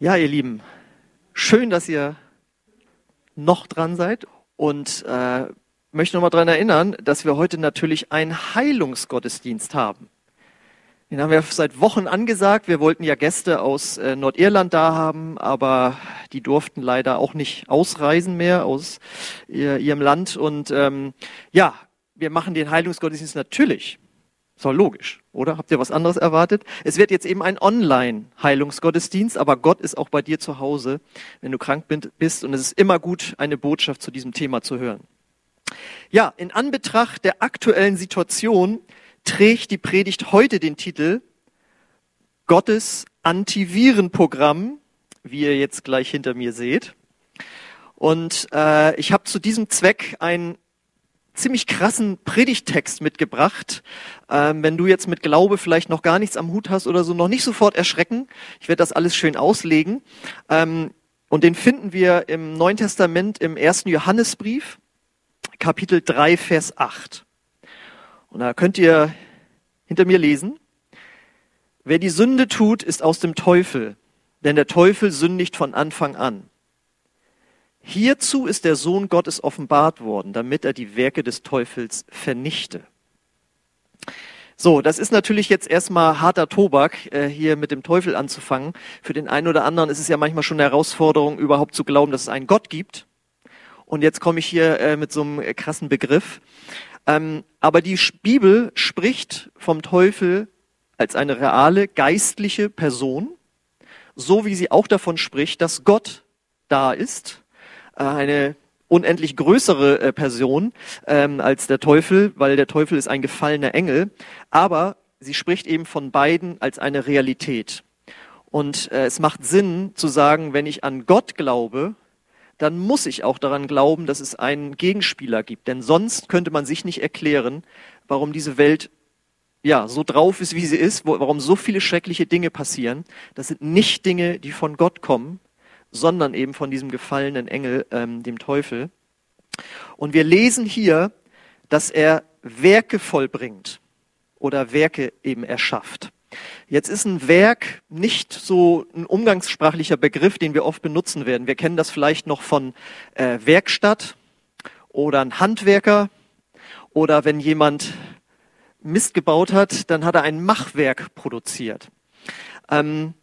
Ja, ihr Lieben, schön, dass ihr noch dran seid und äh, möchte nochmal daran erinnern, dass wir heute natürlich einen Heilungsgottesdienst haben. Den haben wir seit Wochen angesagt. Wir wollten ja Gäste aus äh, Nordirland da haben, aber die durften leider auch nicht ausreisen mehr aus ihr, ihrem Land. Und ähm, ja, wir machen den Heilungsgottesdienst natürlich doch logisch, oder? Habt ihr was anderes erwartet? Es wird jetzt eben ein Online-Heilungsgottesdienst, aber Gott ist auch bei dir zu Hause, wenn du krank bist. Und es ist immer gut, eine Botschaft zu diesem Thema zu hören. Ja, in Anbetracht der aktuellen Situation trägt die Predigt heute den Titel Gottes Antivirenprogramm, wie ihr jetzt gleich hinter mir seht. Und äh, ich habe zu diesem Zweck ein ziemlich krassen Predigtext mitgebracht. Ähm, wenn du jetzt mit Glaube vielleicht noch gar nichts am Hut hast oder so, noch nicht sofort erschrecken. Ich werde das alles schön auslegen. Ähm, und den finden wir im Neuen Testament im ersten Johannesbrief, Kapitel 3, Vers 8. Und da könnt ihr hinter mir lesen. Wer die Sünde tut, ist aus dem Teufel, denn der Teufel sündigt von Anfang an. Hierzu ist der Sohn Gottes offenbart worden, damit er die Werke des Teufels vernichte. So, das ist natürlich jetzt erstmal harter Tobak, äh, hier mit dem Teufel anzufangen. Für den einen oder anderen ist es ja manchmal schon eine Herausforderung, überhaupt zu glauben, dass es einen Gott gibt. Und jetzt komme ich hier äh, mit so einem äh, krassen Begriff. Ähm, aber die Bibel spricht vom Teufel als eine reale geistliche Person, so wie sie auch davon spricht, dass Gott da ist eine unendlich größere äh, Person ähm, als der Teufel, weil der Teufel ist ein gefallener Engel. Aber sie spricht eben von beiden als eine Realität. Und äh, es macht Sinn zu sagen, wenn ich an Gott glaube, dann muss ich auch daran glauben, dass es einen Gegenspieler gibt. Denn sonst könnte man sich nicht erklären, warum diese Welt ja so drauf ist, wie sie ist, wo, warum so viele schreckliche Dinge passieren. Das sind nicht Dinge, die von Gott kommen, sondern eben von diesem gefallenen Engel, ähm, dem Teufel. Und wir lesen hier, dass er Werke vollbringt oder Werke eben erschafft. Jetzt ist ein Werk nicht so ein umgangssprachlicher Begriff, den wir oft benutzen werden. Wir kennen das vielleicht noch von äh, Werkstatt oder ein Handwerker oder wenn jemand Mist gebaut hat, dann hat er ein Machwerk produziert. Ähm,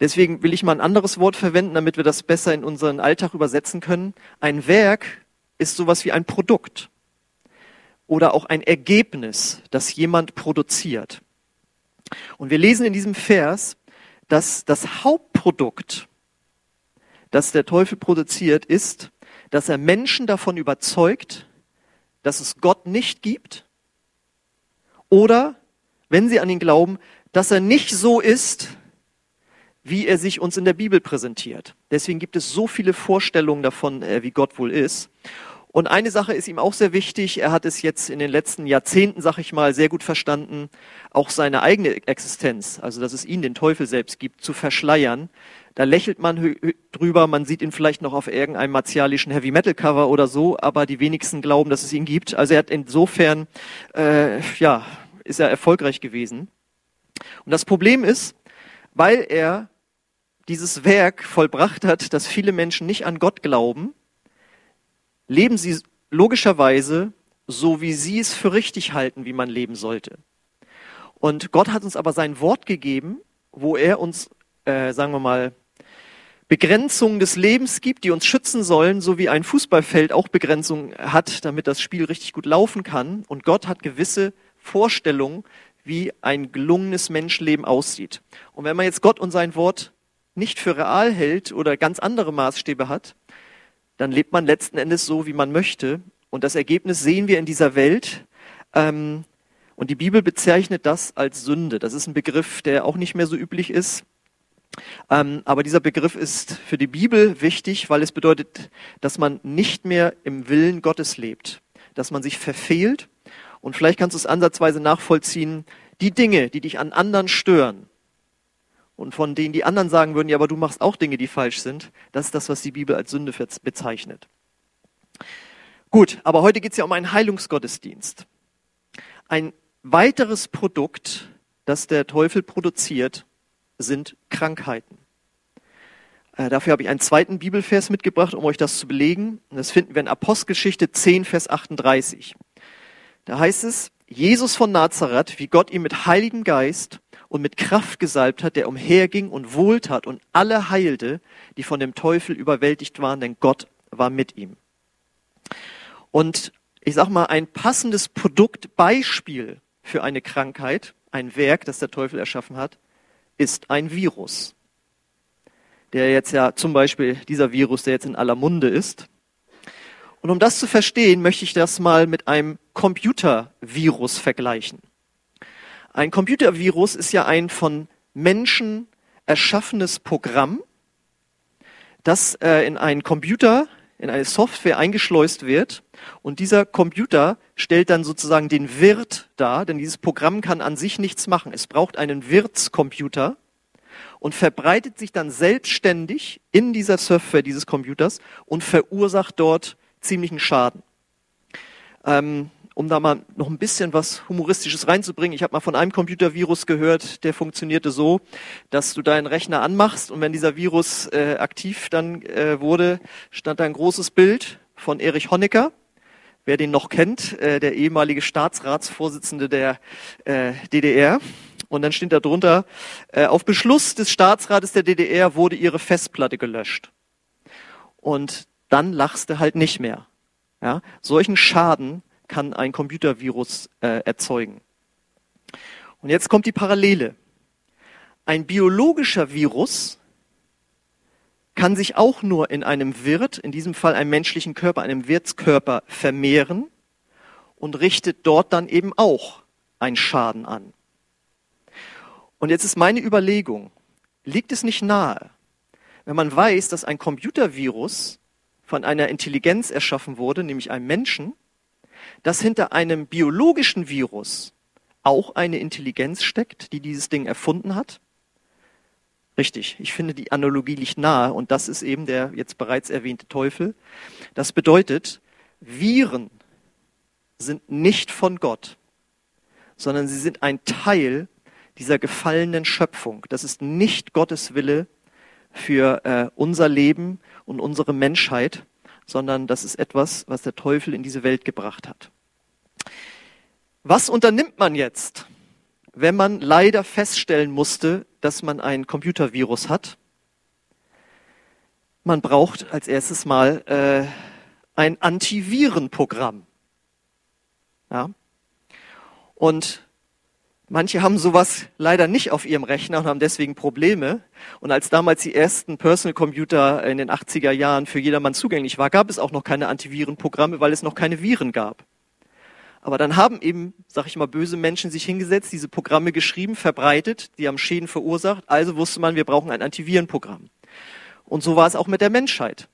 Deswegen will ich mal ein anderes Wort verwenden, damit wir das besser in unseren Alltag übersetzen können. Ein Werk ist sowas wie ein Produkt oder auch ein Ergebnis, das jemand produziert. Und wir lesen in diesem Vers, dass das Hauptprodukt, das der Teufel produziert, ist, dass er Menschen davon überzeugt, dass es Gott nicht gibt oder, wenn sie an ihn glauben, dass er nicht so ist, wie er sich uns in der Bibel präsentiert. Deswegen gibt es so viele Vorstellungen davon, äh, wie Gott wohl ist. Und eine Sache ist ihm auch sehr wichtig. Er hat es jetzt in den letzten Jahrzehnten, sag ich mal, sehr gut verstanden, auch seine eigene Existenz, also dass es ihn, den Teufel selbst gibt, zu verschleiern. Da lächelt man drüber, man sieht ihn vielleicht noch auf irgendeinem martialischen Heavy Metal Cover oder so, aber die wenigsten glauben, dass es ihn gibt. Also er hat insofern, äh, ja, ist er erfolgreich gewesen. Und das Problem ist, weil er dieses Werk vollbracht hat, dass viele Menschen nicht an Gott glauben, leben sie logischerweise so, wie sie es für richtig halten, wie man leben sollte. Und Gott hat uns aber sein Wort gegeben, wo er uns, äh, sagen wir mal, Begrenzungen des Lebens gibt, die uns schützen sollen, so wie ein Fußballfeld auch Begrenzungen hat, damit das Spiel richtig gut laufen kann. Und Gott hat gewisse Vorstellungen, wie ein gelungenes Menschenleben aussieht. Und wenn man jetzt Gott und sein Wort nicht für real hält oder ganz andere Maßstäbe hat, dann lebt man letzten Endes so, wie man möchte. Und das Ergebnis sehen wir in dieser Welt. Ähm, und die Bibel bezeichnet das als Sünde. Das ist ein Begriff, der auch nicht mehr so üblich ist. Ähm, aber dieser Begriff ist für die Bibel wichtig, weil es bedeutet, dass man nicht mehr im Willen Gottes lebt, dass man sich verfehlt. Und vielleicht kannst du es ansatzweise nachvollziehen, die Dinge, die dich an anderen stören, und von denen die anderen sagen würden, ja, aber du machst auch Dinge, die falsch sind, das ist das, was die Bibel als Sünde bezeichnet. Gut, aber heute geht es ja um einen Heilungsgottesdienst. Ein weiteres Produkt, das der Teufel produziert, sind Krankheiten. Äh, dafür habe ich einen zweiten Bibelvers mitgebracht, um euch das zu belegen. Und das finden wir in Apostelgeschichte 10, Vers 38. Da heißt es, Jesus von Nazareth, wie Gott ihn mit Heiligem Geist und mit Kraft gesalbt hat, der umherging und wohltat und alle heilte, die von dem Teufel überwältigt waren, denn Gott war mit ihm. Und ich sag mal, ein passendes Produktbeispiel für eine Krankheit, ein Werk, das der Teufel erschaffen hat, ist ein Virus. Der jetzt ja zum Beispiel dieser Virus, der jetzt in aller Munde ist. Und um das zu verstehen, möchte ich das mal mit einem Computervirus vergleichen. Ein Computervirus ist ja ein von Menschen erschaffenes Programm, das äh, in einen Computer, in eine Software eingeschleust wird. Und dieser Computer stellt dann sozusagen den Wirt dar, denn dieses Programm kann an sich nichts machen. Es braucht einen Wirtscomputer und verbreitet sich dann selbstständig in dieser Software dieses Computers und verursacht dort ziemlichen Schaden. Ähm, um da mal noch ein bisschen was Humoristisches reinzubringen. Ich habe mal von einem Computervirus gehört, der funktionierte so, dass du deinen Rechner anmachst und wenn dieser Virus äh, aktiv dann äh, wurde, stand da ein großes Bild von Erich Honecker. Wer den noch kennt, äh, der ehemalige Staatsratsvorsitzende der äh, DDR. Und dann steht da drunter, äh, auf Beschluss des Staatsrates der DDR wurde ihre Festplatte gelöscht. Und dann lachst du halt nicht mehr. Ja? Solchen Schaden kann ein Computervirus äh, erzeugen. Und jetzt kommt die Parallele. Ein biologischer Virus kann sich auch nur in einem Wirt, in diesem Fall einem menschlichen Körper, einem Wirtskörper vermehren und richtet dort dann eben auch einen Schaden an. Und jetzt ist meine Überlegung, liegt es nicht nahe, wenn man weiß, dass ein Computervirus von einer Intelligenz erschaffen wurde, nämlich einem Menschen, dass hinter einem biologischen Virus auch eine Intelligenz steckt, die dieses Ding erfunden hat? Richtig, ich finde, die Analogie liegt nahe und das ist eben der jetzt bereits erwähnte Teufel. Das bedeutet, Viren sind nicht von Gott, sondern sie sind ein Teil dieser gefallenen Schöpfung. Das ist nicht Gottes Wille für äh, unser Leben und unsere Menschheit, sondern das ist etwas, was der Teufel in diese Welt gebracht hat. Was unternimmt man jetzt, wenn man leider feststellen musste, dass man ein Computervirus hat? Man braucht als erstes mal äh, ein Antivirenprogramm. Ja? Und Manche haben sowas leider nicht auf ihrem Rechner und haben deswegen Probleme. Und als damals die ersten Personal Computer in den 80er Jahren für jedermann zugänglich war, gab es auch noch keine Antivirenprogramme, weil es noch keine Viren gab. Aber dann haben eben, sag ich mal, böse Menschen sich hingesetzt, diese Programme geschrieben, verbreitet, die haben Schäden verursacht. Also wusste man, wir brauchen ein Antivirenprogramm. Und so war es auch mit der Menschheit.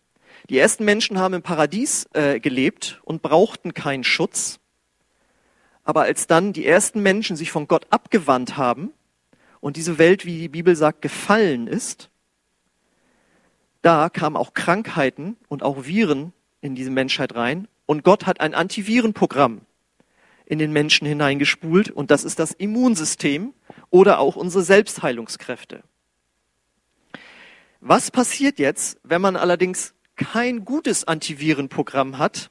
Die ersten Menschen haben im Paradies äh, gelebt und brauchten keinen Schutz. Aber als dann die ersten Menschen sich von Gott abgewandt haben und diese Welt, wie die Bibel sagt, gefallen ist, da kamen auch Krankheiten und auch Viren in diese Menschheit rein. Und Gott hat ein Antivirenprogramm in den Menschen hineingespult. Und das ist das Immunsystem oder auch unsere Selbstheilungskräfte. Was passiert jetzt, wenn man allerdings kein gutes Antivirenprogramm hat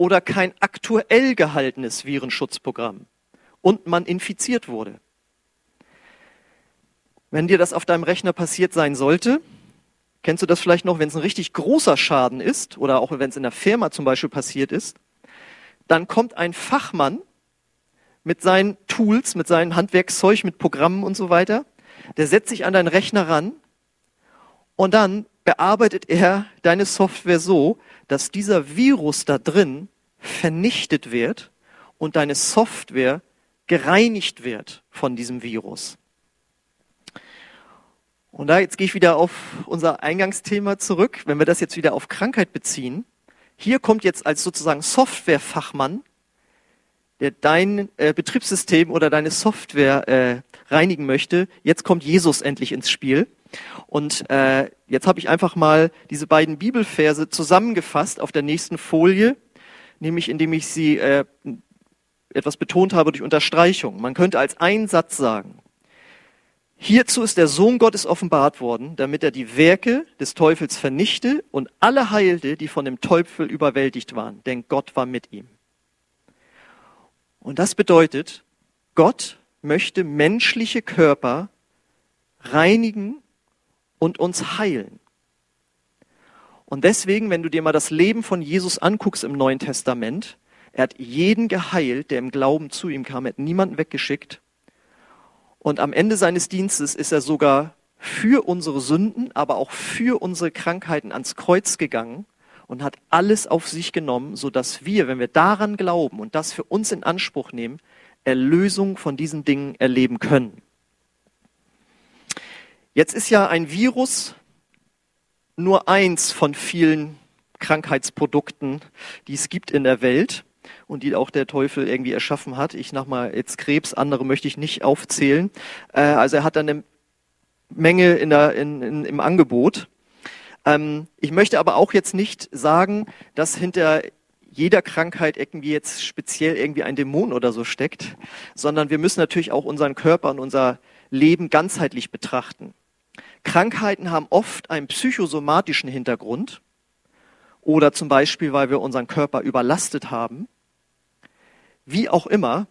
oder kein aktuell gehaltenes Virenschutzprogramm und man infiziert wurde. Wenn dir das auf deinem Rechner passiert sein sollte, kennst du das vielleicht noch, wenn es ein richtig großer Schaden ist oder auch wenn es in der Firma zum Beispiel passiert ist, dann kommt ein Fachmann mit seinen Tools, mit seinem Handwerkszeug, mit Programmen und so weiter, der setzt sich an deinen Rechner ran und dann bearbeitet er deine Software so, dass dieser Virus da drin vernichtet wird und deine Software gereinigt wird von diesem Virus. Und da jetzt gehe ich wieder auf unser Eingangsthema zurück. Wenn wir das jetzt wieder auf Krankheit beziehen, hier kommt jetzt als sozusagen Softwarefachmann, der dein äh, Betriebssystem oder deine Software äh, reinigen möchte, jetzt kommt Jesus endlich ins Spiel. Und äh, jetzt habe ich einfach mal diese beiden Bibelverse zusammengefasst auf der nächsten Folie, nämlich indem ich sie äh, etwas betont habe durch Unterstreichung. Man könnte als einen Satz sagen, Hierzu ist der Sohn Gottes offenbart worden, damit er die Werke des Teufels vernichte und alle heilte, die von dem Teufel überwältigt waren, denn Gott war mit ihm. Und das bedeutet, Gott möchte menschliche Körper reinigen und uns heilen. Und deswegen, wenn du dir mal das Leben von Jesus anguckst im Neuen Testament, er hat jeden geheilt, der im Glauben zu ihm kam, er hat niemanden weggeschickt. Und am Ende seines Dienstes ist er sogar für unsere Sünden, aber auch für unsere Krankheiten ans Kreuz gegangen und hat alles auf sich genommen, so dass wir, wenn wir daran glauben und das für uns in Anspruch nehmen, Erlösung von diesen Dingen erleben können. Jetzt ist ja ein Virus nur eins von vielen Krankheitsprodukten, die es gibt in der Welt und die auch der Teufel irgendwie erschaffen hat. Ich mal jetzt Krebs, andere möchte ich nicht aufzählen. Äh, also er hat eine Menge in der, in, in, im Angebot. Ähm, ich möchte aber auch jetzt nicht sagen, dass hinter jeder Krankheit irgendwie jetzt speziell irgendwie ein Dämon oder so steckt, sondern wir müssen natürlich auch unseren Körper und unser Leben ganzheitlich betrachten. Krankheiten haben oft einen psychosomatischen Hintergrund oder zum Beispiel, weil wir unseren Körper überlastet haben. Wie auch immer,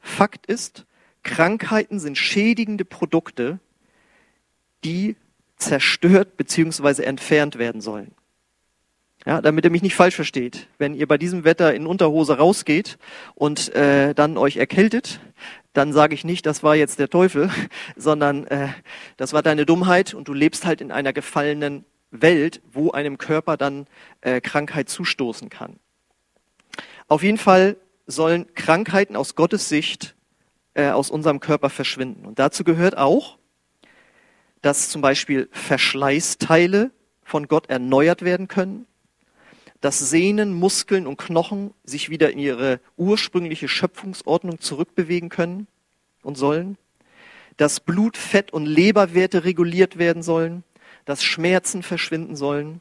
Fakt ist, Krankheiten sind schädigende Produkte, die zerstört bzw. entfernt werden sollen. Ja, damit ihr mich nicht falsch versteht. Wenn ihr bei diesem Wetter in Unterhose rausgeht und äh, dann euch erkältet, dann sage ich nicht, das war jetzt der Teufel, sondern äh, das war deine Dummheit und du lebst halt in einer gefallenen Welt, wo einem Körper dann äh, Krankheit zustoßen kann. Auf jeden Fall sollen Krankheiten aus Gottes Sicht äh, aus unserem Körper verschwinden. Und dazu gehört auch, dass zum Beispiel Verschleißteile von Gott erneuert werden können, dass Sehnen, Muskeln und Knochen sich wieder in ihre ursprüngliche Schöpfungsordnung zurückbewegen können und sollen, dass Blut, Fett und Leberwerte reguliert werden sollen, dass Schmerzen verschwinden sollen,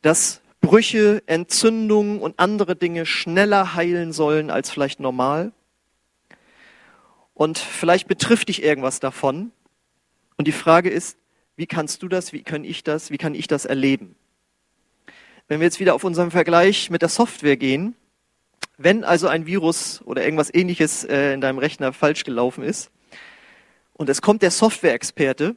dass Brüche, Entzündungen und andere Dinge schneller heilen sollen als vielleicht normal. Und vielleicht betrifft dich irgendwas davon. Und die Frage ist, wie kannst du das, wie kann ich das, wie kann ich das erleben? Wenn wir jetzt wieder auf unseren Vergleich mit der Software gehen, wenn also ein Virus oder irgendwas ähnliches äh, in deinem Rechner falsch gelaufen ist und es kommt der Software-Experte,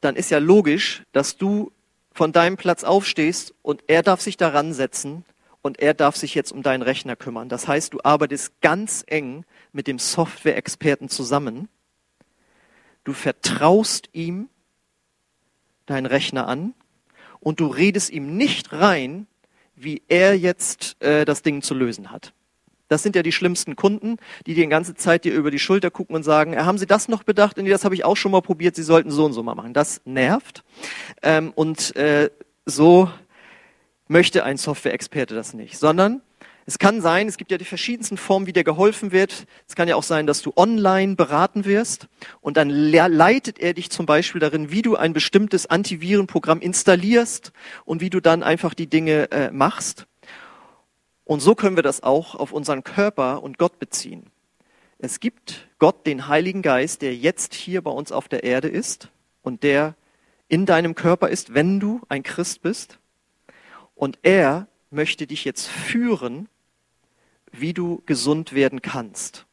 dann ist ja logisch, dass du von deinem Platz aufstehst und er darf sich daran setzen und er darf sich jetzt um deinen Rechner kümmern. Das heißt, du arbeitest ganz eng mit dem Software-Experten zusammen. Du vertraust ihm deinen Rechner an und du redest ihm nicht rein, wie er jetzt äh, das Ding zu lösen hat. Das sind ja die schlimmsten Kunden, die die ganze Zeit dir über die Schulter gucken und sagen, äh, haben Sie das noch bedacht? Nee, das habe ich auch schon mal probiert, Sie sollten so und so mal machen. Das nervt. Ähm, und äh, so möchte ein Software-Experte das nicht, sondern es kann sein, es gibt ja die verschiedensten Formen, wie dir geholfen wird. Es kann ja auch sein, dass du online beraten wirst und dann leitet er dich zum Beispiel darin, wie du ein bestimmtes Antivirenprogramm installierst und wie du dann einfach die Dinge äh, machst. Und so können wir das auch auf unseren Körper und Gott beziehen. Es gibt Gott, den Heiligen Geist, der jetzt hier bei uns auf der Erde ist und der in deinem Körper ist, wenn du ein Christ bist. Und er möchte dich jetzt führen wie du gesund werden kannst.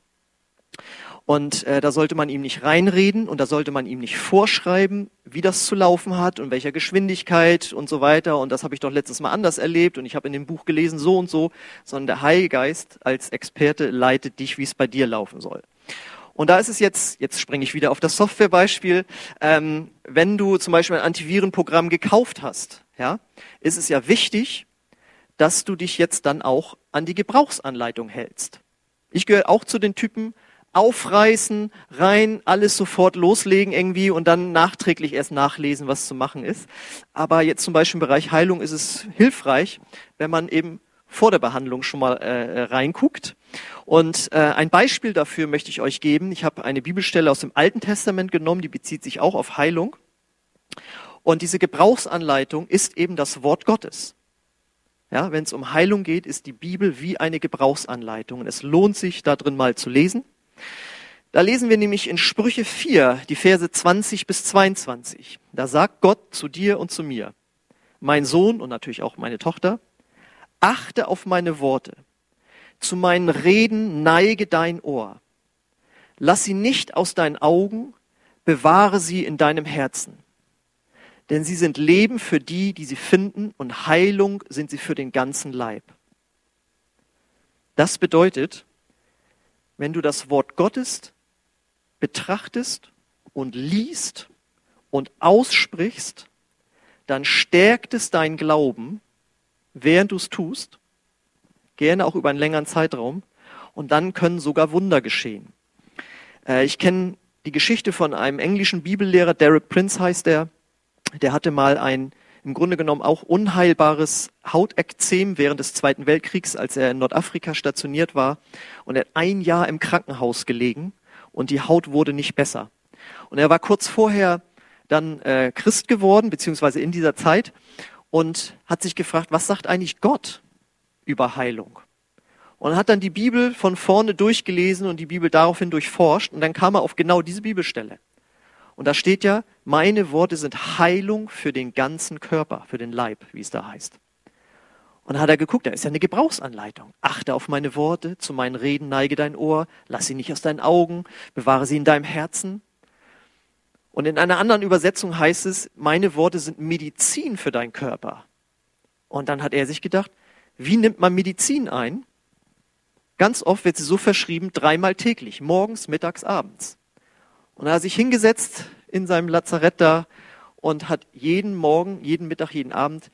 Und äh, da sollte man ihm nicht reinreden und da sollte man ihm nicht vorschreiben, wie das zu laufen hat und welcher Geschwindigkeit und so weiter. Und das habe ich doch letztes Mal anders erlebt und ich habe in dem Buch gelesen so und so, sondern der Heilige Geist als Experte leitet dich, wie es bei dir laufen soll. Und da ist es jetzt, jetzt springe ich wieder auf das Softwarebeispiel, ähm, wenn du zum Beispiel ein Antivirenprogramm gekauft hast, ja, ist es ja wichtig, dass du dich jetzt dann auch an die Gebrauchsanleitung hältst. Ich gehöre auch zu den Typen, aufreißen, rein, alles sofort loslegen irgendwie und dann nachträglich erst nachlesen, was zu machen ist. Aber jetzt zum Beispiel im Bereich Heilung ist es hilfreich, wenn man eben vor der Behandlung schon mal äh, reinguckt. Und äh, ein Beispiel dafür möchte ich euch geben. Ich habe eine Bibelstelle aus dem Alten Testament genommen, die bezieht sich auch auf Heilung. Und diese Gebrauchsanleitung ist eben das Wort Gottes. Ja, wenn es um Heilung geht, ist die Bibel wie eine Gebrauchsanleitung. Und es lohnt sich, da drin mal zu lesen. Da lesen wir nämlich in Sprüche 4, die Verse 20 bis 22. Da sagt Gott zu dir und zu mir, mein Sohn und natürlich auch meine Tochter, achte auf meine Worte. Zu meinen Reden neige dein Ohr. Lass sie nicht aus deinen Augen, bewahre sie in deinem Herzen. Denn sie sind Leben für die, die sie finden, und Heilung sind sie für den ganzen Leib. Das bedeutet, wenn du das Wort Gottes betrachtest und liest und aussprichst, dann stärkt es deinen Glauben, während du es tust, gerne auch über einen längeren Zeitraum, und dann können sogar Wunder geschehen. Äh, ich kenne die Geschichte von einem englischen Bibellehrer, Derek Prince heißt er, der hatte mal ein im Grunde genommen auch unheilbares Hautekzem während des Zweiten Weltkriegs, als er in Nordafrika stationiert war. Und er hat ein Jahr im Krankenhaus gelegen und die Haut wurde nicht besser. Und er war kurz vorher dann äh, Christ geworden, beziehungsweise in dieser Zeit, und hat sich gefragt, was sagt eigentlich Gott über Heilung? Und hat dann die Bibel von vorne durchgelesen und die Bibel daraufhin durchforscht. Und dann kam er auf genau diese Bibelstelle. Und da steht ja, meine Worte sind Heilung für den ganzen Körper, für den Leib, wie es da heißt. Und dann hat er geguckt, da ist ja eine Gebrauchsanleitung. Achte auf meine Worte, zu meinen Reden neige dein Ohr, lass sie nicht aus deinen Augen, bewahre sie in deinem Herzen. Und in einer anderen Übersetzung heißt es, meine Worte sind Medizin für deinen Körper. Und dann hat er sich gedacht, wie nimmt man Medizin ein? Ganz oft wird sie so verschrieben, dreimal täglich, morgens, mittags, abends. Und er hat sich hingesetzt in seinem Lazarett da und hat jeden Morgen, jeden Mittag, jeden Abend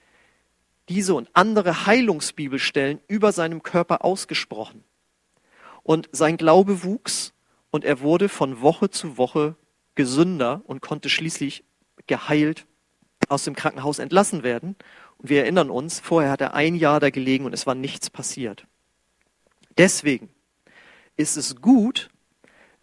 diese und andere Heilungsbibelstellen über seinem Körper ausgesprochen. Und sein Glaube wuchs und er wurde von Woche zu Woche gesünder und konnte schließlich geheilt aus dem Krankenhaus entlassen werden. Und wir erinnern uns, vorher hat er ein Jahr da gelegen und es war nichts passiert. Deswegen ist es gut,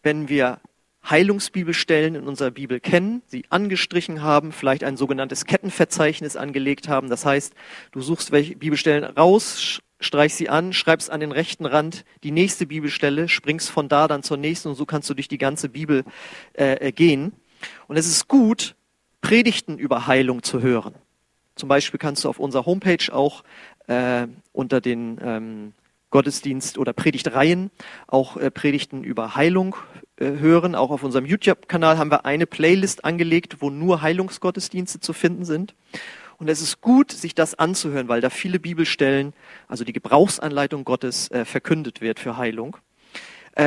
wenn wir Heilungsbibelstellen in unserer Bibel kennen, sie angestrichen haben, vielleicht ein sogenanntes Kettenverzeichnis angelegt haben. Das heißt, du suchst welche Bibelstellen raus, streichst sie an, schreibst an den rechten Rand die nächste Bibelstelle, springst von da dann zur nächsten und so kannst du durch die ganze Bibel äh, gehen. Und es ist gut, Predigten über Heilung zu hören. Zum Beispiel kannst du auf unserer Homepage auch äh, unter den ähm, Gottesdienst oder Predigtreihen auch äh, Predigten über Heilung äh, hören. Auch auf unserem YouTube-Kanal haben wir eine Playlist angelegt, wo nur Heilungsgottesdienste zu finden sind. Und es ist gut, sich das anzuhören, weil da viele Bibelstellen, also die Gebrauchsanleitung Gottes, äh, verkündet wird für Heilung.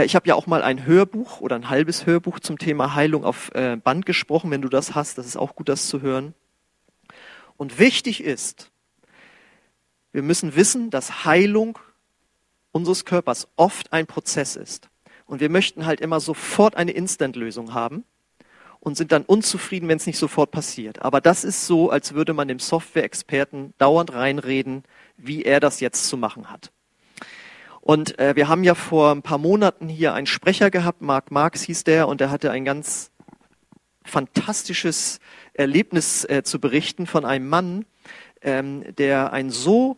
Ich habe ja auch mal ein Hörbuch oder ein halbes Hörbuch zum Thema Heilung auf Band gesprochen. Wenn du das hast, das ist auch gut, das zu hören. Und wichtig ist, wir müssen wissen, dass Heilung unseres Körpers oft ein Prozess ist. Und wir möchten halt immer sofort eine Instant-Lösung haben und sind dann unzufrieden, wenn es nicht sofort passiert. Aber das ist so, als würde man dem Software-Experten dauernd reinreden, wie er das jetzt zu machen hat. Und äh, wir haben ja vor ein paar Monaten hier einen Sprecher gehabt, Mark Marx hieß der, und er hatte ein ganz fantastisches Erlebnis äh, zu berichten von einem Mann, ähm, der einen so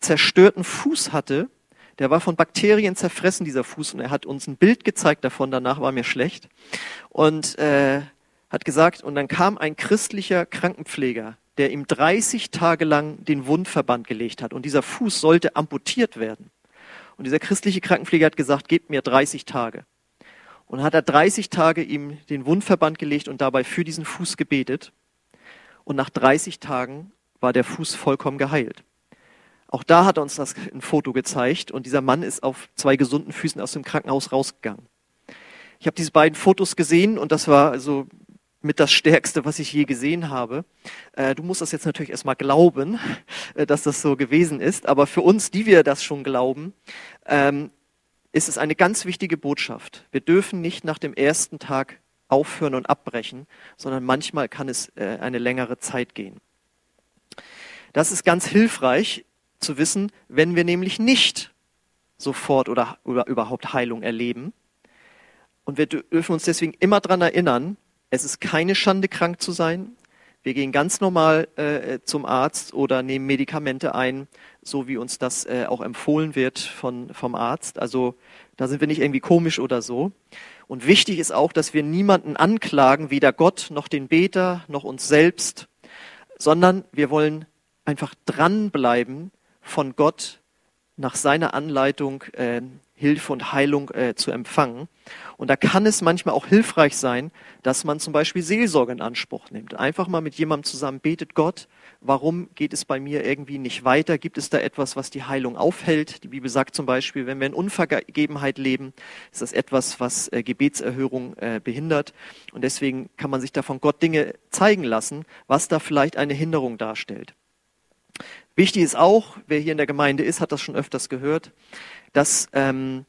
zerstörten Fuß hatte, der war von Bakterien zerfressen, dieser Fuß, und er hat uns ein Bild gezeigt davon, danach war mir schlecht. Und äh, hat gesagt, und dann kam ein christlicher Krankenpfleger, der ihm 30 Tage lang den Wundverband gelegt hat. Und dieser Fuß sollte amputiert werden. Und dieser christliche Krankenpfleger hat gesagt, gebt mir 30 Tage. Und hat er 30 Tage ihm den Wundverband gelegt und dabei für diesen Fuß gebetet. Und nach 30 Tagen war der Fuß vollkommen geheilt. Auch da hat er uns das ein Foto gezeigt und dieser Mann ist auf zwei gesunden Füßen aus dem Krankenhaus rausgegangen. Ich habe diese beiden Fotos gesehen und das war also mit das Stärkste, was ich je gesehen habe. Äh, du musst das jetzt natürlich erstmal glauben, äh, dass das so gewesen ist, aber für uns, die wir das schon glauben, ähm, ist es eine ganz wichtige Botschaft. Wir dürfen nicht nach dem ersten Tag aufhören und abbrechen, sondern manchmal kann es äh, eine längere Zeit gehen. Das ist ganz hilfreich zu wissen, wenn wir nämlich nicht sofort oder, oder überhaupt Heilung erleben. Und wir dürfen uns deswegen immer daran erinnern, es ist keine Schande, krank zu sein. Wir gehen ganz normal äh, zum Arzt oder nehmen Medikamente ein, so wie uns das äh, auch empfohlen wird von, vom Arzt. Also da sind wir nicht irgendwie komisch oder so. Und wichtig ist auch, dass wir niemanden anklagen, weder Gott noch den Beter noch uns selbst, sondern wir wollen einfach dranbleiben, von Gott nach seiner Anleitung äh, Hilfe und Heilung äh, zu empfangen. Und da kann es manchmal auch hilfreich sein, dass man zum Beispiel Seelsorge in Anspruch nimmt. Einfach mal mit jemandem zusammen betet, Gott, warum geht es bei mir irgendwie nicht weiter? Gibt es da etwas, was die Heilung aufhält? Die Bibel sagt zum Beispiel, wenn wir in Unvergebenheit leben, ist das etwas, was äh, Gebetserhörung äh, behindert. Und deswegen kann man sich da von Gott Dinge zeigen lassen, was da vielleicht eine Hinderung darstellt. Wichtig ist auch, wer hier in der Gemeinde ist, hat das schon öfters gehört, dass ähm,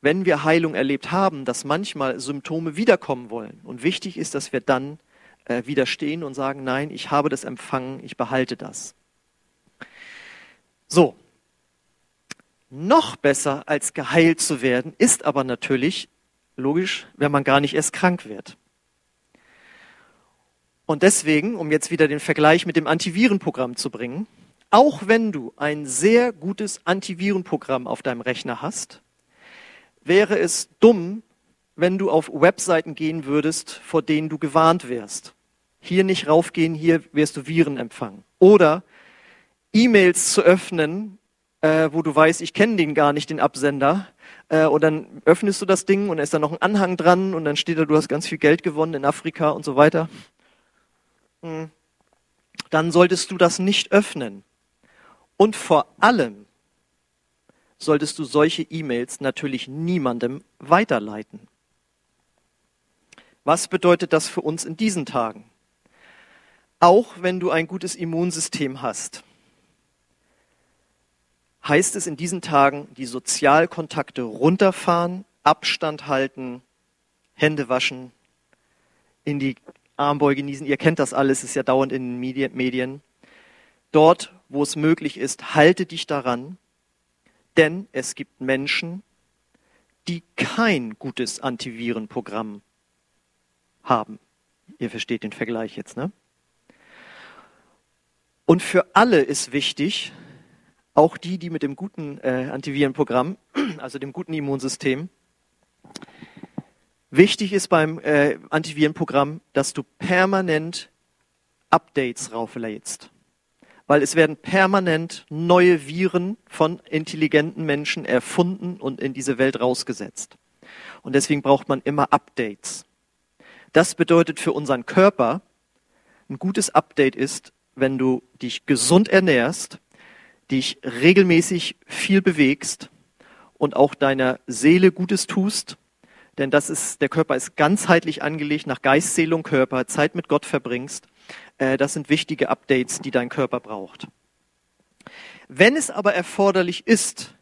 wenn wir Heilung erlebt haben, dass manchmal Symptome wiederkommen wollen. Und wichtig ist, dass wir dann äh, widerstehen und sagen, nein, ich habe das empfangen, ich behalte das. So. Noch besser als geheilt zu werden, ist aber natürlich logisch, wenn man gar nicht erst krank wird. Und deswegen, um jetzt wieder den Vergleich mit dem Antivirenprogramm zu bringen, auch wenn du ein sehr gutes Antivirenprogramm auf deinem Rechner hast, wäre es dumm, wenn du auf Webseiten gehen würdest, vor denen du gewarnt wärst. Hier nicht raufgehen, hier wirst du Viren empfangen. Oder E-Mails zu öffnen, äh, wo du weißt, ich kenne den gar nicht, den Absender. Äh, und dann öffnest du das Ding und da ist da noch ein Anhang dran und dann steht da, du hast ganz viel Geld gewonnen in Afrika und so weiter. Hm. Dann solltest du das nicht öffnen. Und vor allem solltest du solche E-Mails natürlich niemandem weiterleiten. Was bedeutet das für uns in diesen Tagen? Auch wenn du ein gutes Immunsystem hast, heißt es in diesen Tagen, die Sozialkontakte runterfahren, Abstand halten, Hände waschen, in die Armbeuge genießen. Ihr kennt das alles, ist ja dauernd in den Medien. Dort, wo es möglich ist, halte dich daran, denn es gibt Menschen, die kein gutes Antivirenprogramm haben. Ihr versteht den Vergleich jetzt, ne? Und für alle ist wichtig, auch die, die mit dem guten äh, Antivirenprogramm, also dem guten Immunsystem, wichtig ist beim äh, Antivirenprogramm, dass du permanent Updates rauflädst weil es werden permanent neue Viren von intelligenten Menschen erfunden und in diese Welt rausgesetzt. Und deswegen braucht man immer Updates. Das bedeutet für unseren Körper, ein gutes Update ist, wenn du dich gesund ernährst, dich regelmäßig viel bewegst und auch deiner Seele Gutes tust, denn das ist, der Körper ist ganzheitlich angelegt nach Geist, Seele und Körper, Zeit mit Gott verbringst das sind wichtige Updates, die dein Körper braucht. Wenn es aber erforderlich ist,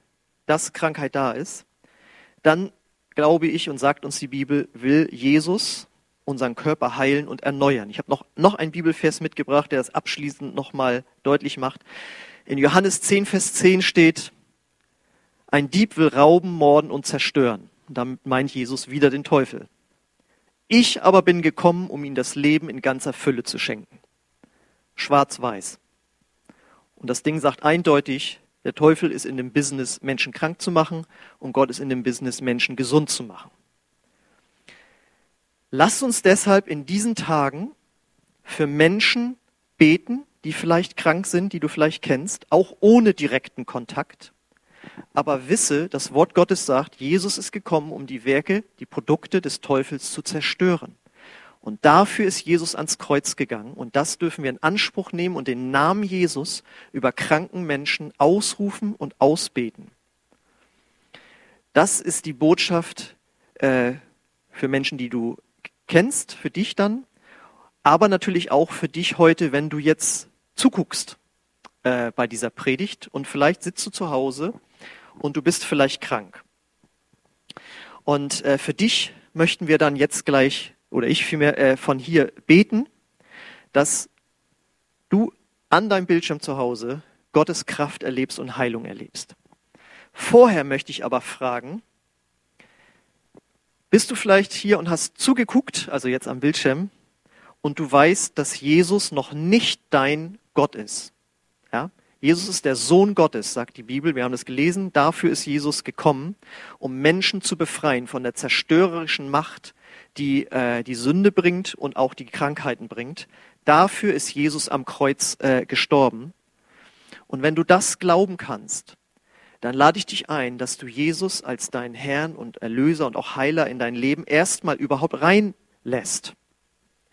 dass Krankheit da ist, dann glaube ich und sagt uns die Bibel, will Jesus unseren Körper heilen und erneuern. Ich habe noch, noch einen Bibelvers mitgebracht, der das abschließend nochmal deutlich macht. In Johannes 10, Vers 10 steht, ein Dieb will rauben, morden und zerstören. Damit meint Jesus wieder den Teufel. Ich aber bin gekommen, um ihm das Leben in ganzer Fülle zu schenken. Schwarz-Weiß. Und das Ding sagt eindeutig, der Teufel ist in dem Business, Menschen krank zu machen und Gott ist in dem Business, Menschen gesund zu machen. Lass uns deshalb in diesen Tagen für Menschen beten, die vielleicht krank sind, die du vielleicht kennst, auch ohne direkten Kontakt. Aber wisse, das Wort Gottes sagt, Jesus ist gekommen, um die Werke, die Produkte des Teufels zu zerstören. Und dafür ist Jesus ans Kreuz gegangen. Und das dürfen wir in Anspruch nehmen und den Namen Jesus über kranken Menschen ausrufen und ausbeten. Das ist die Botschaft äh, für Menschen, die du kennst, für dich dann, aber natürlich auch für dich heute, wenn du jetzt zuguckst äh, bei dieser Predigt und vielleicht sitzt du zu Hause und du bist vielleicht krank. Und äh, für dich möchten wir dann jetzt gleich oder ich vielmehr äh, von hier beten, dass du an deinem Bildschirm zu Hause Gottes Kraft erlebst und Heilung erlebst. Vorher möchte ich aber fragen, bist du vielleicht hier und hast zugeguckt, also jetzt am Bildschirm, und du weißt, dass Jesus noch nicht dein Gott ist? Ja? Jesus ist der Sohn Gottes, sagt die Bibel. Wir haben das gelesen. Dafür ist Jesus gekommen, um Menschen zu befreien von der zerstörerischen Macht, die äh, die Sünde bringt und auch die Krankheiten bringt. Dafür ist Jesus am Kreuz äh, gestorben. Und wenn du das glauben kannst, dann lade ich dich ein, dass du Jesus als deinen Herrn und Erlöser und auch Heiler in dein Leben erstmal überhaupt reinlässt.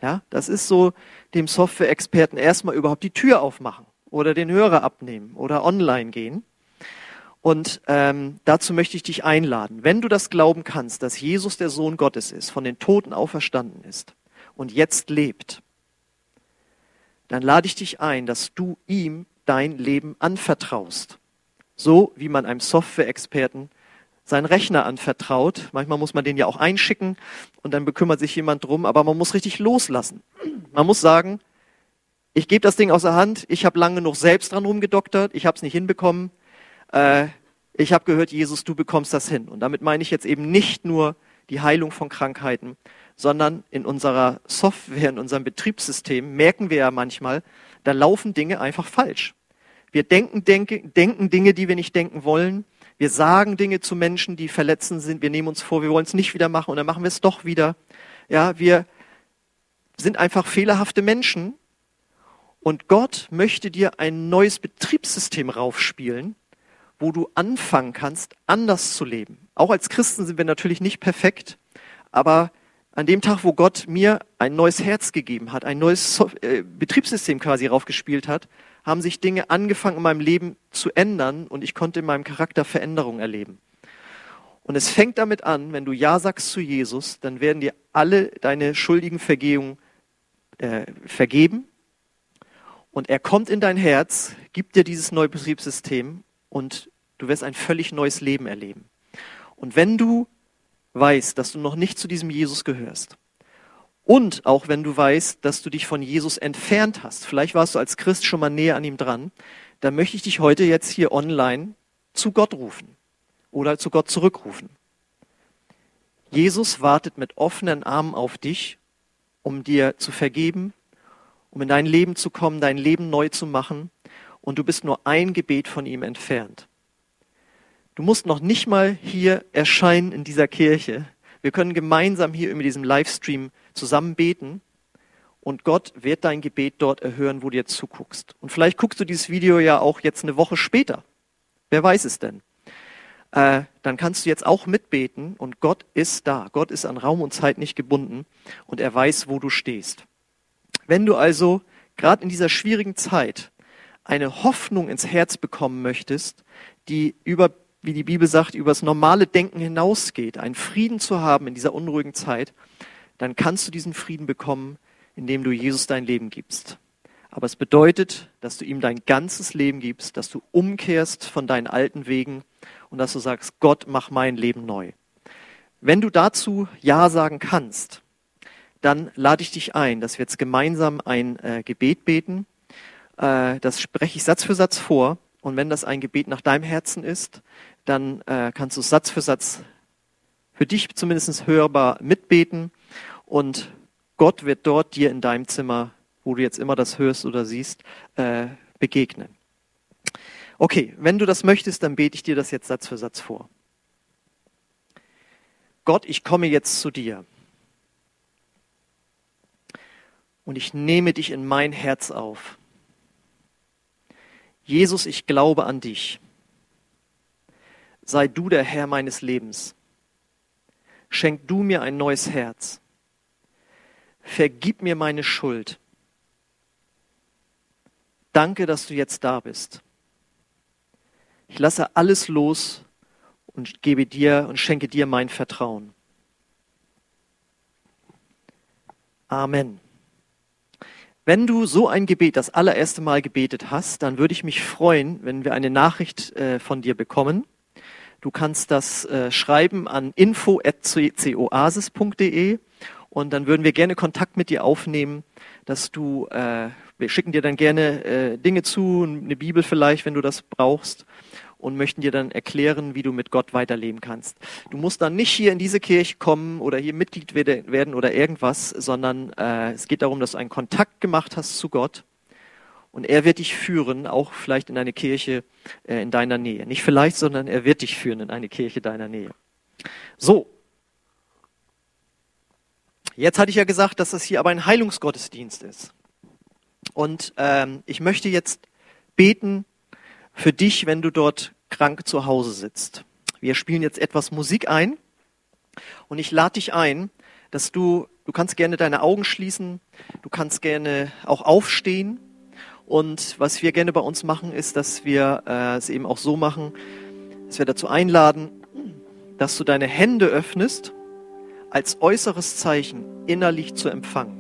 Ja, das ist so dem Software-Experten erstmal überhaupt die Tür aufmachen oder den Hörer abnehmen oder online gehen. Und ähm, dazu möchte ich dich einladen. Wenn du das glauben kannst, dass Jesus der Sohn Gottes ist, von den Toten auferstanden ist und jetzt lebt, dann lade ich dich ein, dass du ihm dein Leben anvertraust. So wie man einem Software-Experten seinen Rechner anvertraut. Manchmal muss man den ja auch einschicken und dann bekümmert sich jemand drum, aber man muss richtig loslassen. Man muss sagen, ich gebe das Ding aus der Hand, ich habe lange genug selbst dran rumgedoktert, ich habe es nicht hinbekommen. Äh, ich habe gehört, Jesus, du bekommst das hin. Und damit meine ich jetzt eben nicht nur die Heilung von Krankheiten, sondern in unserer Software, in unserem Betriebssystem merken wir ja manchmal, da laufen Dinge einfach falsch. Wir denken, denke, denken Dinge, die wir nicht denken wollen. Wir sagen Dinge zu Menschen, die verletzend sind. Wir nehmen uns vor, wir wollen es nicht wieder machen und dann machen wir es doch wieder. Ja, wir sind einfach fehlerhafte Menschen. Und Gott möchte dir ein neues Betriebssystem raufspielen, wo du anfangen kannst, anders zu leben. Auch als Christen sind wir natürlich nicht perfekt, aber an dem Tag, wo Gott mir ein neues Herz gegeben hat, ein neues äh, Betriebssystem quasi raufgespielt hat, haben sich Dinge angefangen in meinem Leben zu ändern und ich konnte in meinem Charakter Veränderungen erleben. Und es fängt damit an, wenn du Ja sagst zu Jesus, dann werden dir alle deine schuldigen Vergehungen äh, vergeben. Und er kommt in dein Herz, gibt dir dieses neue Betriebssystem und du wirst ein völlig neues Leben erleben. Und wenn du weißt, dass du noch nicht zu diesem Jesus gehörst, und auch wenn du weißt, dass du dich von Jesus entfernt hast, vielleicht warst du als Christ schon mal näher an ihm dran, dann möchte ich dich heute jetzt hier online zu Gott rufen oder zu Gott zurückrufen. Jesus wartet mit offenen Armen auf dich, um dir zu vergeben, um in dein Leben zu kommen, dein Leben neu zu machen. Und du bist nur ein Gebet von ihm entfernt. Du musst noch nicht mal hier erscheinen in dieser Kirche. Wir können gemeinsam hier über diesem Livestream zusammen beten und Gott wird dein Gebet dort erhören, wo du jetzt zuguckst. Und vielleicht guckst du dieses Video ja auch jetzt eine Woche später. Wer weiß es denn? Äh, dann kannst du jetzt auch mitbeten und Gott ist da. Gott ist an Raum und Zeit nicht gebunden und er weiß, wo du stehst. Wenn du also gerade in dieser schwierigen Zeit eine Hoffnung ins Herz bekommen möchtest, die über, wie die Bibel sagt, über das normale Denken hinausgeht, einen Frieden zu haben in dieser unruhigen Zeit, dann kannst du diesen Frieden bekommen, indem du Jesus dein Leben gibst. Aber es bedeutet, dass du ihm dein ganzes Leben gibst, dass du umkehrst von deinen alten Wegen und dass du sagst, Gott, mach mein Leben neu. Wenn du dazu Ja sagen kannst, dann lade ich dich ein, dass wir jetzt gemeinsam ein äh, Gebet beten. Äh, das spreche ich Satz für Satz vor. Und wenn das ein Gebet nach deinem Herzen ist, dann äh, kannst du Satz für Satz für dich zumindest hörbar mitbeten. Und Gott wird dort dir in deinem Zimmer, wo du jetzt immer das hörst oder siehst, äh, begegnen. Okay, wenn du das möchtest, dann bete ich dir das jetzt Satz für Satz vor. Gott, ich komme jetzt zu dir. Und ich nehme dich in mein Herz auf. Jesus, ich glaube an dich. Sei du der Herr meines Lebens. Schenk du mir ein neues Herz vergib mir meine Schuld. Danke, dass du jetzt da bist. Ich lasse alles los und gebe dir und schenke dir mein Vertrauen. Amen. Wenn du so ein Gebet das allererste Mal gebetet hast, dann würde ich mich freuen, wenn wir eine Nachricht äh, von dir bekommen. Du kannst das äh, schreiben an info.coasis.de und dann würden wir gerne Kontakt mit dir aufnehmen, dass du, äh, wir schicken dir dann gerne äh, Dinge zu, eine Bibel vielleicht, wenn du das brauchst und möchten dir dann erklären, wie du mit Gott weiterleben kannst. Du musst dann nicht hier in diese Kirche kommen oder hier Mitglied werden oder irgendwas, sondern äh, es geht darum, dass du einen Kontakt gemacht hast zu Gott Und er wird dich führen, auch vielleicht in eine Kirche äh, in deiner Nähe. Nicht vielleicht, sondern er wird dich führen in eine Kirche deiner Nähe. So. Jetzt hatte ich ja gesagt, dass das hier aber ein Heilungsgottesdienst ist. Und ähm, ich möchte jetzt beten für dich, wenn du dort krank zu Hause sitzt. Wir spielen jetzt etwas Musik ein und ich lade dich ein, dass du, du kannst gerne deine Augen schließen, du kannst gerne auch aufstehen und was wir gerne bei uns machen, ist, dass wir äh, es eben auch so machen, dass wir dazu einladen, dass du deine Hände öffnest als äußeres Zeichen innerlich zu empfangen.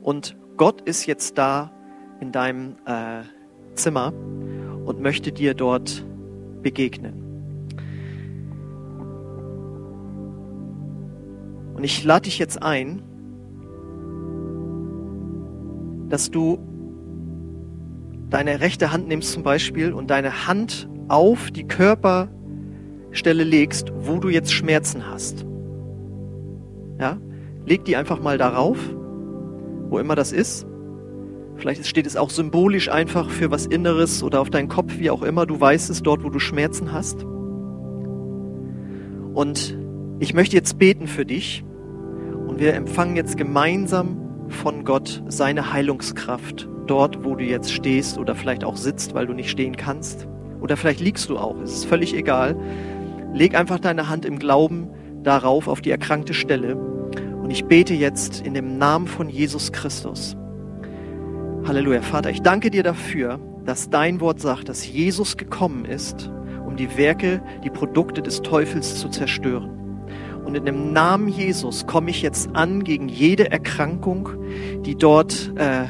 Und Gott ist jetzt da in deinem äh, Zimmer und möchte dir dort begegnen. Und ich lade dich jetzt ein, dass du deine rechte Hand nimmst zum Beispiel und deine Hand auf die Körperstelle legst, wo du jetzt Schmerzen hast. Ja? Leg die einfach mal darauf, wo immer das ist. Vielleicht steht es auch symbolisch einfach für was Inneres oder auf deinen Kopf, wie auch immer. Du weißt es dort, wo du Schmerzen hast. Und ich möchte jetzt beten für dich. Und wir empfangen jetzt gemeinsam von Gott seine Heilungskraft dort, wo du jetzt stehst oder vielleicht auch sitzt, weil du nicht stehen kannst. Oder vielleicht liegst du auch. Es ist völlig egal. Leg einfach deine Hand im Glauben darauf, auf die erkrankte Stelle. Und ich bete jetzt in dem Namen von Jesus Christus Halleluja. Vater, ich danke dir dafür, dass dein Wort sagt, dass Jesus gekommen ist, um die Werke, die Produkte des Teufels zu zerstören. Und in dem Namen Jesus komme ich jetzt an gegen jede Erkrankung, die dort äh,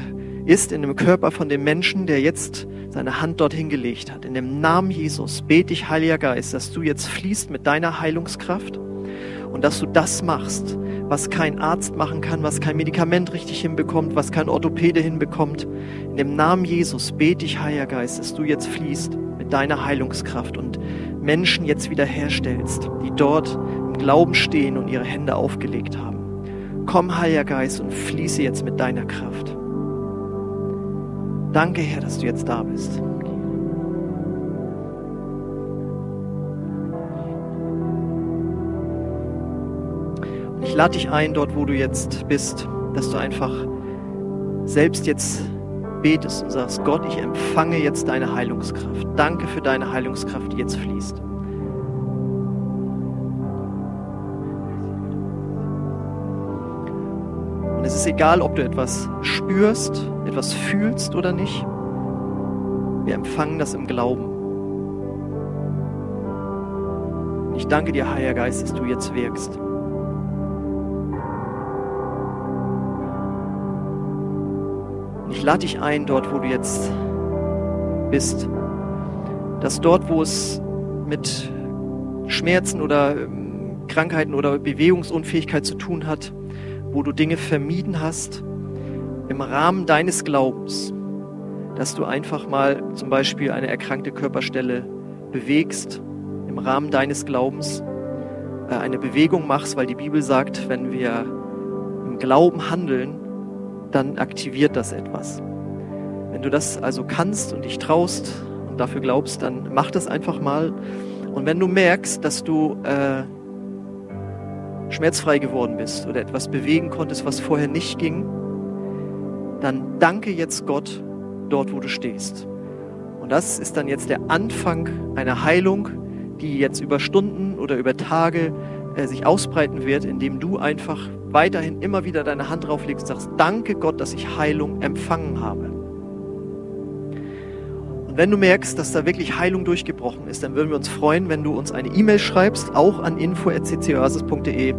ist in dem Körper von dem Menschen, der jetzt seine Hand dorthin gelegt hat. In dem Namen Jesus bete ich, Heiliger Geist, dass du jetzt fließt mit deiner Heilungskraft und dass du das machst, was kein Arzt machen kann, was kein Medikament richtig hinbekommt, was kein Orthopäde hinbekommt. In dem Namen Jesus bete ich, Heiliger Geist, dass du jetzt fließt mit deiner Heilungskraft und Menschen jetzt wiederherstellst, die dort im Glauben stehen und ihre Hände aufgelegt haben. Komm, Heiliger Geist, und fließe jetzt mit deiner Kraft. Danke, Herr, dass du jetzt da bist. Lade dich ein, dort wo du jetzt bist, dass du einfach selbst jetzt betest und sagst, Gott, ich empfange jetzt deine Heilungskraft. Danke für deine Heilungskraft, die jetzt fließt. Und es ist egal, ob du etwas spürst, etwas fühlst oder nicht. Wir empfangen das im Glauben. Ich danke dir, Heiliger Geist, dass du jetzt wirkst. Lade dich ein, dort, wo du jetzt bist, dass dort, wo es mit Schmerzen oder ähm, Krankheiten oder Bewegungsunfähigkeit zu tun hat, wo du Dinge vermieden hast, im Rahmen deines Glaubens, dass du einfach mal zum Beispiel eine erkrankte Körperstelle bewegst, im Rahmen deines Glaubens äh, eine Bewegung machst, weil die Bibel sagt, wenn wir im Glauben handeln, dann aktiviert das etwas. Wenn du das also kannst und dich traust und dafür glaubst, dann mach das einfach mal. Und wenn du merkst, dass du äh, schmerzfrei geworden bist oder etwas bewegen konntest, was vorher nicht ging, dann danke jetzt Gott dort, wo du stehst. Und das ist dann jetzt der Anfang einer Heilung, die jetzt über Stunden oder über Tage äh, sich ausbreiten wird, indem du einfach weiterhin immer wieder deine Hand drauflegst und sagst, danke Gott, dass ich Heilung empfangen habe. Und wenn du merkst, dass da wirklich Heilung durchgebrochen ist, dann würden wir uns freuen, wenn du uns eine E-Mail schreibst, auch an info.ccioasis.de. Äh,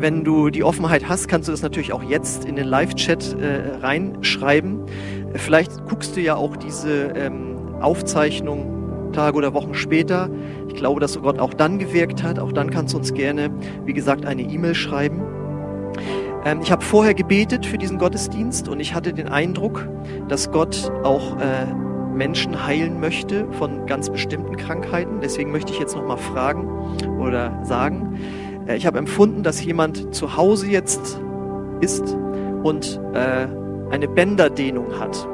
wenn du die Offenheit hast, kannst du das natürlich auch jetzt in den Live-Chat äh, reinschreiben. Äh, vielleicht guckst du ja auch diese ähm, Aufzeichnung Tage oder Wochen später. Ich glaube, dass Gott auch dann gewirkt hat. Auch dann kannst du uns gerne, wie gesagt, eine E-Mail schreiben. Ähm, ich habe vorher gebetet für diesen Gottesdienst und ich hatte den Eindruck, dass Gott auch äh, Menschen heilen möchte von ganz bestimmten Krankheiten. Deswegen möchte ich jetzt noch mal fragen oder sagen, äh, ich habe empfunden, dass jemand zu Hause jetzt ist und äh, eine Bänderdehnung hat.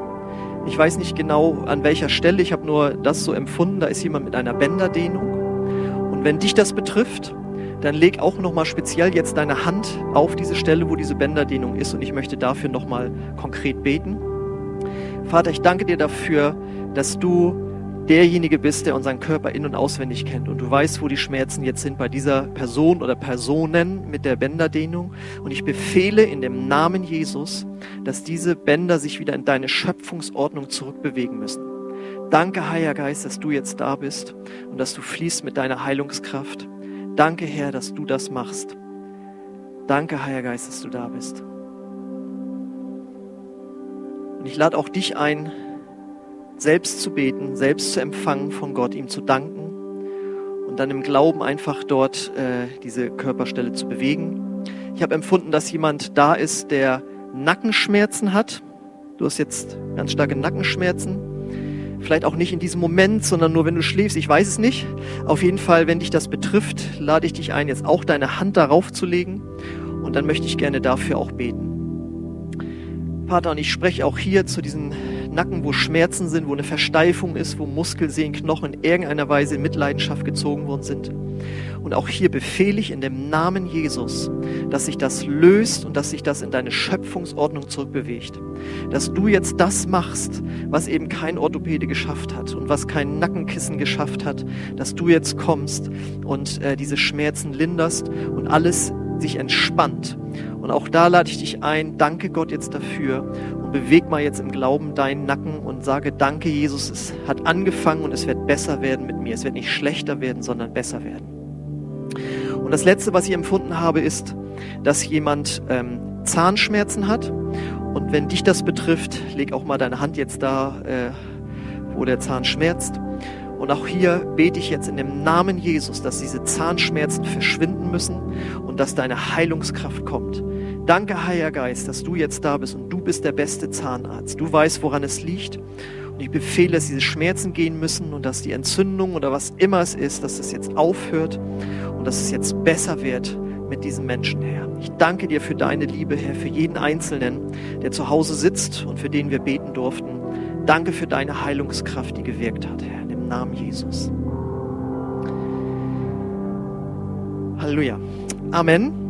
Ich weiß nicht genau an welcher Stelle, ich habe nur das so empfunden, da ist jemand mit einer Bänderdehnung. Und wenn dich das betrifft, dann leg auch nochmal speziell jetzt deine Hand auf diese Stelle, wo diese Bänderdehnung ist und ich möchte dafür nochmal konkret beten. Vater, ich danke dir dafür, dass du derjenige bist, der unseren Körper in- und auswendig kennt. Und du weißt, wo die Schmerzen jetzt sind bei dieser Person oder Personen mit der Bänderdehnung. Und ich befehle in dem Namen Jesus, dass diese Bänder sich wieder in deine Schöpfungsordnung zurückbewegen müssen. Danke, Heiliger Geist, dass du jetzt da bist und dass du fließt mit deiner Heilungskraft. Danke, Herr, dass du das machst. Danke, Heiliger Geist, dass du da bist. Und ich lade auch dich ein, selbst zu beten, selbst zu empfangen von Gott, ihm zu danken und dann im Glauben einfach dort äh, diese Körperstelle zu bewegen. Ich habe empfunden, dass jemand da ist, der Nackenschmerzen hat. Du hast jetzt ganz starke Nackenschmerzen. Vielleicht auch nicht in diesem Moment, sondern nur wenn du schläfst. Ich weiß es nicht. Auf jeden Fall, wenn dich das betrifft, lade ich dich ein, jetzt auch deine Hand darauf zu legen. Und dann möchte ich gerne dafür auch beten. Vater, und ich spreche auch hier zu diesen Nacken, wo Schmerzen sind, wo eine Versteifung ist, wo Muskelsehen, Knochen in irgendeiner Weise in Mitleidenschaft gezogen worden sind. Und auch hier befehle ich in dem Namen Jesus, dass sich das löst und dass sich das in deine Schöpfungsordnung zurückbewegt. Dass du jetzt das machst, was eben kein Orthopäde geschafft hat und was kein Nackenkissen geschafft hat, dass du jetzt kommst und äh, diese Schmerzen linderst und alles sich entspannt. Und auch da lade ich dich ein, danke Gott jetzt dafür beweg mal jetzt im Glauben deinen Nacken und sage, danke Jesus, es hat angefangen und es wird besser werden mit mir. Es wird nicht schlechter werden, sondern besser werden. Und das Letzte, was ich empfunden habe, ist, dass jemand ähm, Zahnschmerzen hat. Und wenn dich das betrifft, leg auch mal deine Hand jetzt da, äh, wo der Zahn schmerzt. Und auch hier bete ich jetzt in dem Namen Jesus, dass diese Zahnschmerzen verschwinden müssen und dass deine Heilungskraft kommt. Danke, Heiliger Geist, dass du jetzt da bist und du bist der beste Zahnarzt. Du weißt, woran es liegt. Und ich befehle, dass diese Schmerzen gehen müssen und dass die Entzündung oder was immer es ist, dass es jetzt aufhört und dass es jetzt besser wird mit diesem Menschen, Herr. Ich danke dir für deine Liebe, Herr, für jeden Einzelnen, der zu Hause sitzt und für den wir beten durften. Danke für deine Heilungskraft, die gewirkt hat, Herr. Namen Jesus. Halleluja. Amen.